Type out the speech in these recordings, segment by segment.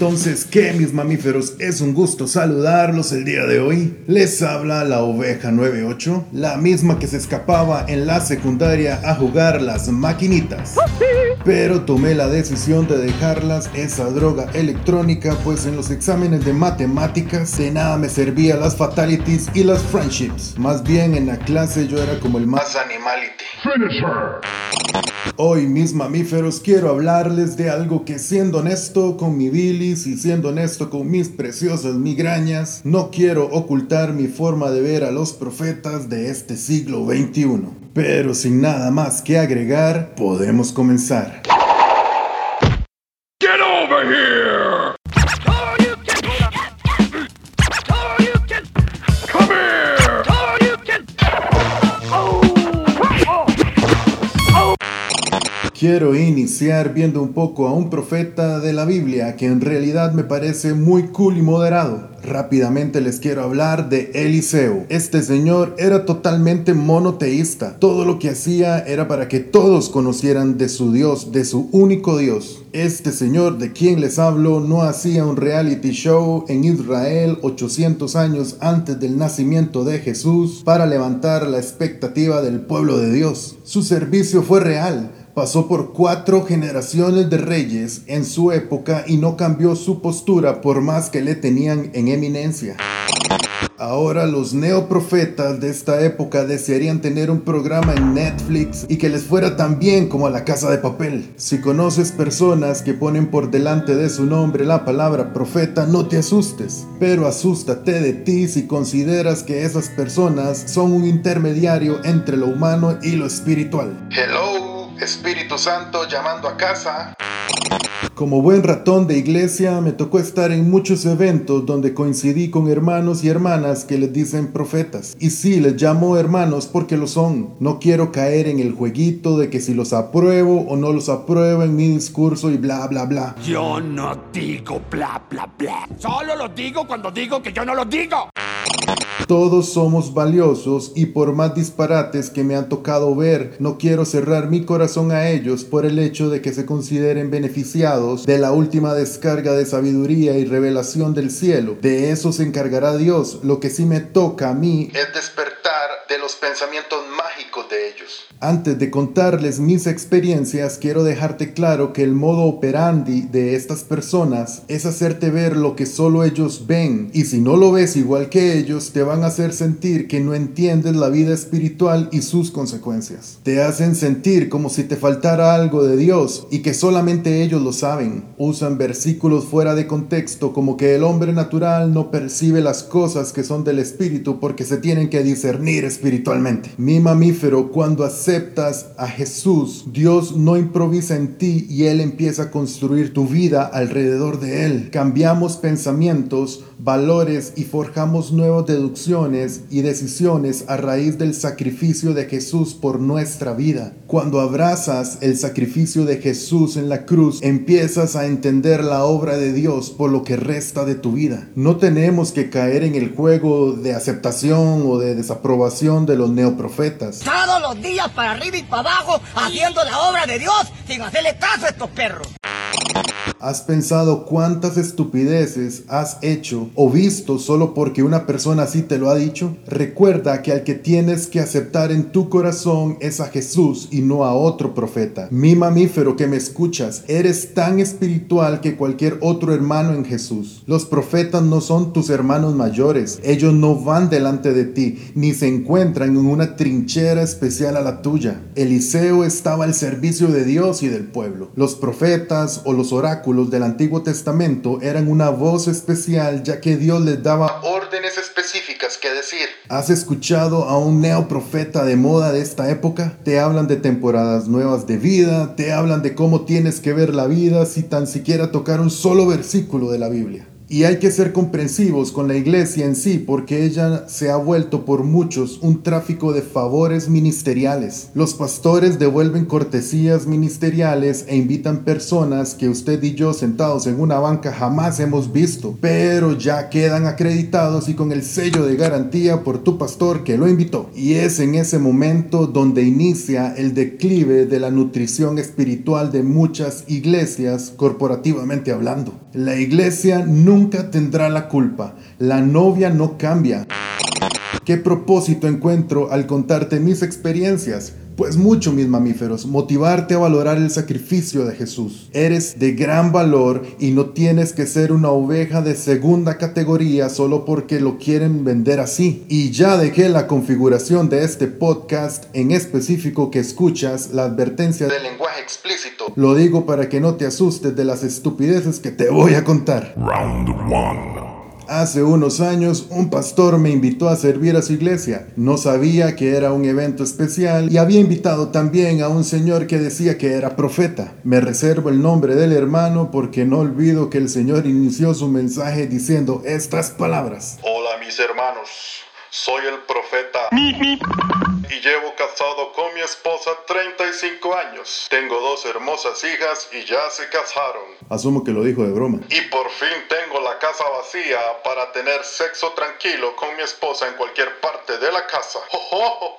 Entonces, ¿qué mis mamíferos? Es un gusto saludarlos el día de hoy. Les habla la oveja 98, la misma que se escapaba en la secundaria a jugar las maquinitas. Pero tomé la decisión de dejarlas esa droga electrónica, pues en los exámenes de matemáticas de nada me servía las fatalities y las friendships. Más bien en la clase yo era como el más animality. Hoy mis mamíferos quiero hablarles de algo que siendo honesto con mi bilis y siendo honesto con mis preciosas migrañas, no quiero ocultar mi forma de ver a los profetas de este siglo XXI. Pero sin nada más que agregar, podemos comenzar. Get over here! Quiero iniciar viendo un poco a un profeta de la Biblia que en realidad me parece muy cool y moderado. Rápidamente les quiero hablar de Eliseo. Este señor era totalmente monoteísta. Todo lo que hacía era para que todos conocieran de su Dios, de su único Dios. Este señor de quien les hablo no hacía un reality show en Israel 800 años antes del nacimiento de Jesús para levantar la expectativa del pueblo de Dios. Su servicio fue real pasó por cuatro generaciones de reyes en su época y no cambió su postura por más que le tenían en eminencia. Ahora los neoprofetas de esta época desearían tener un programa en Netflix y que les fuera tan bien como a la casa de papel. Si conoces personas que ponen por delante de su nombre la palabra profeta, no te asustes, pero asústate de ti si consideras que esas personas son un intermediario entre lo humano y lo espiritual. Hello. Espíritu Santo llamando a casa. Como buen ratón de iglesia, me tocó estar en muchos eventos donde coincidí con hermanos y hermanas que les dicen profetas. Y sí, les llamo hermanos porque lo son. No quiero caer en el jueguito de que si los apruebo o no los apruebo en mi discurso y bla, bla, bla. Yo no digo bla, bla, bla. Solo lo digo cuando digo que yo no lo digo. Todos somos valiosos y por más disparates que me han tocado ver, no quiero cerrar mi corazón a ellos por el hecho de que se consideren beneficiados de la última descarga de sabiduría y revelación del cielo. De eso se encargará Dios. Lo que sí me toca a mí es despertar de los pensamientos mágicos de ellos. Antes de contarles mis experiencias, quiero dejarte claro que el modo operandi de estas personas es hacerte ver lo que solo ellos ven y si no lo ves igual que ellos, te van a hacer sentir que no entiendes la vida espiritual y sus consecuencias. Te hacen sentir como si te faltara algo de Dios y que solamente ellos lo saben. Usan versículos fuera de contexto como que el hombre natural no percibe las cosas que son del espíritu porque se tienen que discernir espiritualmente. Mi mamífero, cuando aceptas a Jesús, Dios no improvisa en ti y Él empieza a construir tu vida alrededor de Él. Cambiamos pensamientos, valores y forjamos nuevas deducciones y decisiones a raíz del sacrificio de Jesús por nuestra vida. Cuando abrazas el sacrificio de Jesús en la cruz, empiezas a entender la obra de Dios por lo que resta de tu vida. No tenemos que caer en el juego de aceptación o de desaprobación de los neoprofetas. Todos los días para arriba y para abajo haciendo la obra de Dios sin hacerle caso a estos perros. ¿Has pensado cuántas estupideces has hecho o visto solo porque una persona así te lo ha dicho? Recuerda que al que tienes que aceptar en tu corazón es a Jesús y no a otro profeta. Mi mamífero que me escuchas, eres tan espiritual que cualquier otro hermano en Jesús. Los profetas no son tus hermanos mayores. Ellos no van delante de ti ni se encuentran en una trinchera especial a la tuya. Eliseo estaba al servicio de Dios y del pueblo. Los profetas o los oráculos del Antiguo Testamento eran una voz especial ya que Dios les daba órdenes específicas que decir. ¿Has escuchado a un neoprofeta de moda de esta época? Te hablan de temporadas nuevas de vida, te hablan de cómo tienes que ver la vida si tan siquiera tocar un solo versículo de la Biblia. Y hay que ser comprensivos con la iglesia en sí porque ella se ha vuelto por muchos un tráfico de favores ministeriales. Los pastores devuelven cortesías ministeriales e invitan personas que usted y yo sentados en una banca jamás hemos visto, pero ya quedan acreditados y con el sello de garantía por tu pastor que lo invitó. Y es en ese momento donde inicia el declive de la nutrición espiritual de muchas iglesias corporativamente hablando. La iglesia nunca tendrá la culpa. La novia no cambia. ¿Qué propósito encuentro al contarte mis experiencias? Pues mucho, mis mamíferos, motivarte a valorar el sacrificio de Jesús. Eres de gran valor y no tienes que ser una oveja de segunda categoría solo porque lo quieren vender así. Y ya dejé la configuración de este podcast en específico que escuchas la advertencia del lenguaje explícito. Lo digo para que no te asustes de las estupideces que te voy a contar. Round one. Hace unos años un pastor me invitó a servir a su iglesia. No sabía que era un evento especial y había invitado también a un señor que decía que era profeta. Me reservo el nombre del hermano porque no olvido que el señor inició su mensaje diciendo estas palabras. Hola mis hermanos, soy el profeta y llevo con mi esposa 35 años. Tengo dos hermosas hijas y ya se casaron. Asumo que lo dijo de broma. Y por fin tengo la casa vacía para tener sexo tranquilo con mi esposa en cualquier parte de la casa.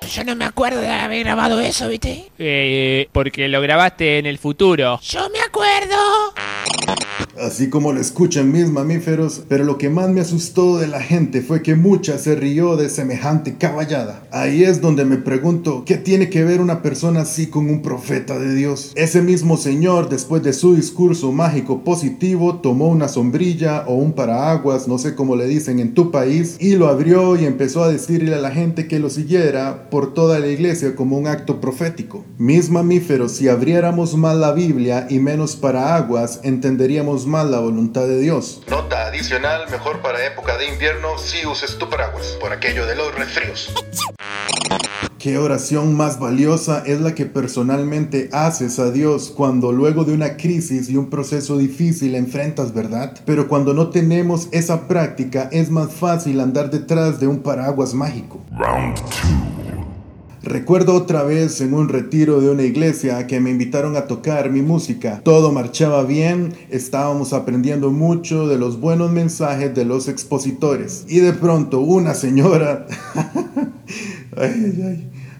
Yo no me acuerdo de haber grabado eso, ¿viste? Eh, porque lo grabaste en el futuro. Yo me acuerdo. Así como lo escuchan mis mamíferos, pero lo que más me asustó de la gente fue que mucha se rió de semejante caballada. Ahí es donde me pregunto, ¿qué tiene que ver una persona así con un profeta de Dios? Ese mismo señor, después de su discurso mágico positivo, tomó una sombrilla o un paraguas, no sé cómo le dicen en tu país, y lo abrió y empezó a decirle a la gente que lo siguiera por toda la iglesia como un acto profético. Mis mamíferos, si abriéramos más la Biblia y menos paraguas, entenderíamos más la voluntad de Dios. Nota adicional, mejor para época de invierno si uses tu paraguas, por aquello de los resfríos. ¿Qué oración más valiosa es la que personalmente haces a Dios cuando luego de una crisis y un proceso difícil enfrentas, verdad? Pero cuando no tenemos esa práctica es más fácil andar detrás de un paraguas mágico. Round two. Recuerdo otra vez en un retiro de una iglesia que me invitaron a tocar mi música. Todo marchaba bien, estábamos aprendiendo mucho de los buenos mensajes de los expositores. Y de pronto una señora...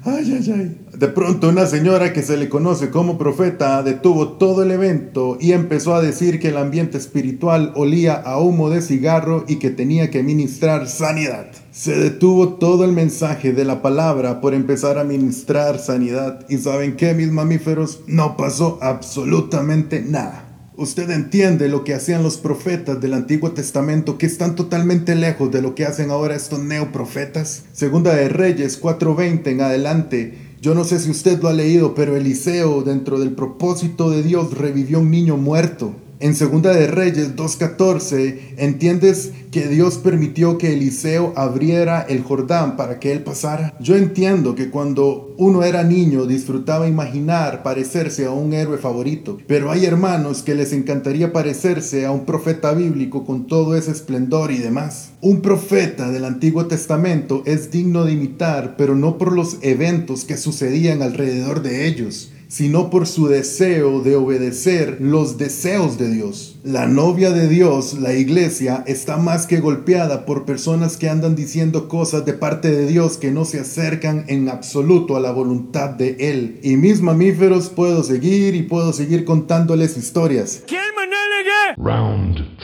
ay. Ay, ay. De pronto una señora que se le conoce como profeta detuvo todo el evento y empezó a decir que el ambiente espiritual olía a humo de cigarro y que tenía que ministrar sanidad. Se detuvo todo el mensaje de la palabra por empezar a ministrar sanidad y saben qué mis mamíferos no pasó absolutamente nada. Usted entiende lo que hacían los profetas del Antiguo Testamento que están totalmente lejos de lo que hacen ahora estos neoprofetas. Segunda de Reyes 4:20 en adelante. Yo no sé si usted lo ha leído, pero Eliseo, dentro del propósito de Dios, revivió un niño muerto. En Segunda de Reyes 2.14, entiendes que Dios permitió que Eliseo abriera el Jordán para que él pasara. Yo entiendo que cuando uno era niño disfrutaba imaginar parecerse a un héroe favorito, pero hay hermanos que les encantaría parecerse a un profeta bíblico con todo ese esplendor y demás. Un profeta del Antiguo Testamento es digno de imitar, pero no por los eventos que sucedían alrededor de ellos sino por su deseo de obedecer los deseos de Dios. La novia de Dios, la iglesia, está más que golpeada por personas que andan diciendo cosas de parte de Dios que no se acercan en absoluto a la voluntad de Él. Y mis mamíferos puedo seguir y puedo seguir contándoles historias. Round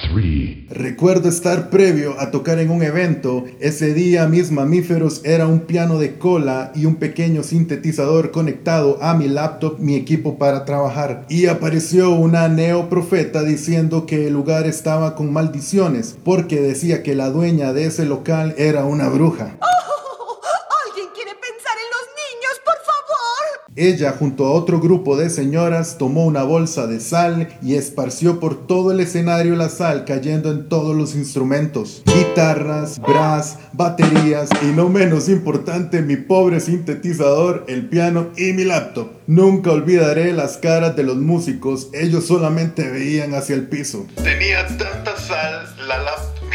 Recuerdo estar previo a tocar en un evento. Ese día mis mamíferos era un piano de cola y un pequeño sintetizador conectado a mi laptop, mi equipo para trabajar. Y apareció una neoprofeta diciendo que el lugar estaba con maldiciones porque decía que la dueña de ese local era una bruja. ¿Alguien quiere pensar en los niños, por favor? Ella, junto a otro grupo de señoras, tomó una bolsa de sal y esparció por todo el escenario la sal cayendo en todos los instrumentos. Guitarras, brass, baterías y no menos importante mi pobre sintetizador, el piano y mi laptop. Nunca olvidaré las caras de los músicos, ellos solamente veían hacia el piso. Tenía tanta sal la laptop.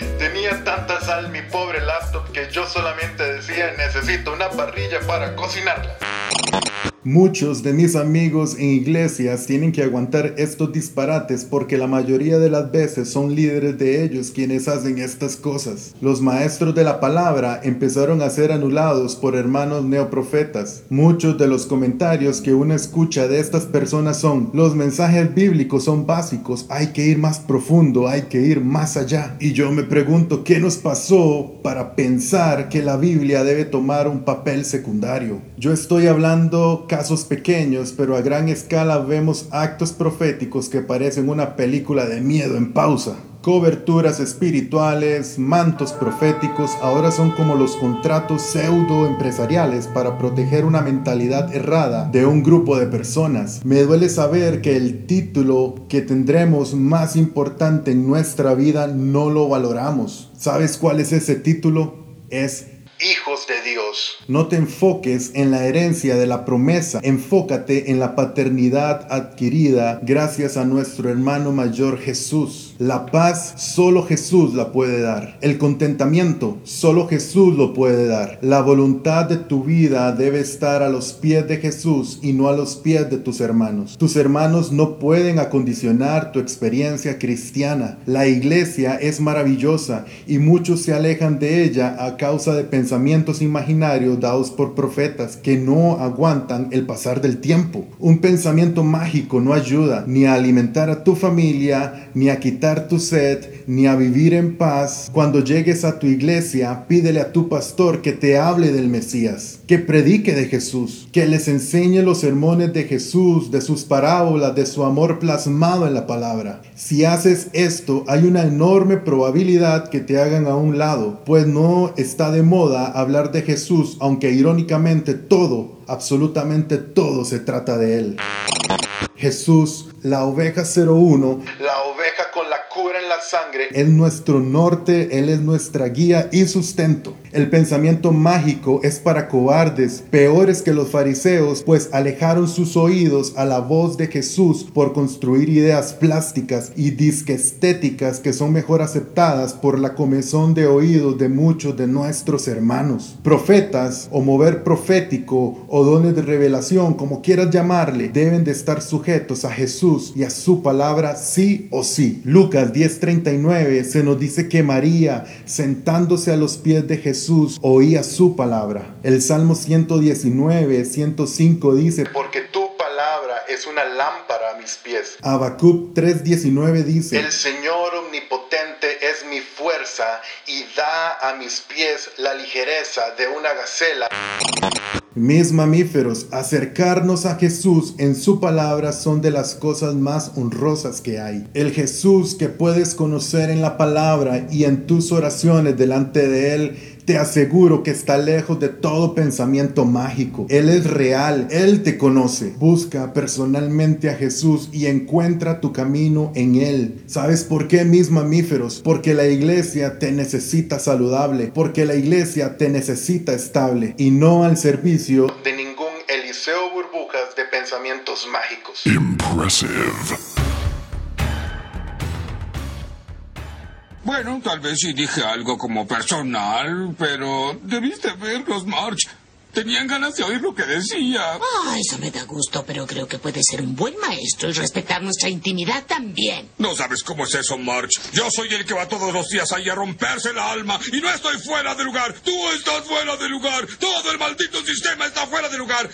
Tanta sal mi pobre laptop que yo solamente decía necesito una parrilla para cocinarla. Muchos de mis amigos en iglesias tienen que aguantar estos disparates porque la mayoría de las veces son líderes de ellos quienes hacen estas cosas. Los maestros de la palabra empezaron a ser anulados por hermanos neoprofetas. Muchos de los comentarios que uno escucha de estas personas son, los mensajes bíblicos son básicos, hay que ir más profundo, hay que ir más allá. Y yo me pregunto, ¿qué nos pasó para pensar que la Biblia debe tomar un papel secundario? Yo estoy hablando casos pequeños, pero a gran escala vemos actos proféticos que parecen una película de miedo en pausa. Coberturas espirituales, mantos proféticos, ahora son como los contratos pseudo empresariales para proteger una mentalidad errada de un grupo de personas. Me duele saber que el título que tendremos más importante en nuestra vida no lo valoramos. ¿Sabes cuál es ese título? Es Hijos de Dios. no te enfoques en la herencia de la promesa, enfócate en la paternidad adquirida gracias a nuestro hermano mayor Jesús. La paz solo Jesús la puede dar. El contentamiento solo Jesús lo puede dar. La voluntad de tu vida debe estar a los pies de Jesús y no a los pies de tus hermanos. Tus hermanos no pueden acondicionar tu experiencia cristiana. La iglesia es maravillosa y muchos se alejan de ella a causa de pensamientos imaginarios dados por profetas que no aguantan el pasar del tiempo. Un pensamiento mágico no ayuda ni a alimentar a tu familia, ni a quitar tu sed, ni a vivir en paz. Cuando llegues a tu iglesia, pídele a tu pastor que te hable del Mesías, que predique de Jesús, que les enseñe los sermones de Jesús, de sus parábolas, de su amor plasmado en la palabra. Si haces esto, hay una enorme probabilidad que te hagan a un lado, pues no está de moda hablar de Jesús, aunque irónicamente todo, absolutamente todo se trata de él. Jesús, la oveja 01, La oveja con la cura en la sangre. es nuestro norte, Él es nuestra guía y sustento. El pensamiento mágico es para cobardes, peores que los fariseos, pues alejaron sus oídos a la voz de Jesús por construir ideas plásticas y disque estéticas que son mejor aceptadas por la comezón de oídos de muchos de nuestros hermanos. Profetas o mover profético o dones de revelación, como quieras llamarle, deben de estar sujetos a Jesús y a su palabra sí o sí. Lucas 10:39 se nos dice que María, sentándose a los pies de Jesús, oía su palabra. El Salmo 119, 105 dice, Porque tu palabra es una lámpara a mis pies. Habacuc 3:19 dice, El Señor omnipotente es mi fuerza y da a mis pies la ligereza de una gacela. Mis mamíferos, acercarnos a Jesús en su palabra son de las cosas más honrosas que hay. El Jesús que puedes conocer en la palabra y en tus oraciones delante de Él, te aseguro que está lejos de todo pensamiento mágico. Él es real, Él te conoce. Busca personalmente a Jesús y encuentra tu camino en Él. ¿Sabes por qué, mis mamíferos? Porque la iglesia te necesita saludable, porque la iglesia te necesita estable y no al servicio De ningún Eliseo burbujas de pensamientos mágicos. Bueno, tal vez sí dije algo como personal, pero debiste verlos, March. Tenían ganas de oír lo que decía. Ah, eso me da gusto, pero creo que puede ser un buen maestro y respetar nuestra intimidad también. No sabes cómo es eso, March. Yo soy el que va todos los días ahí a romperse la alma y no estoy fuera de lugar. Tú estás fuera de lugar. Todo el maldito sistema está fuera de lugar.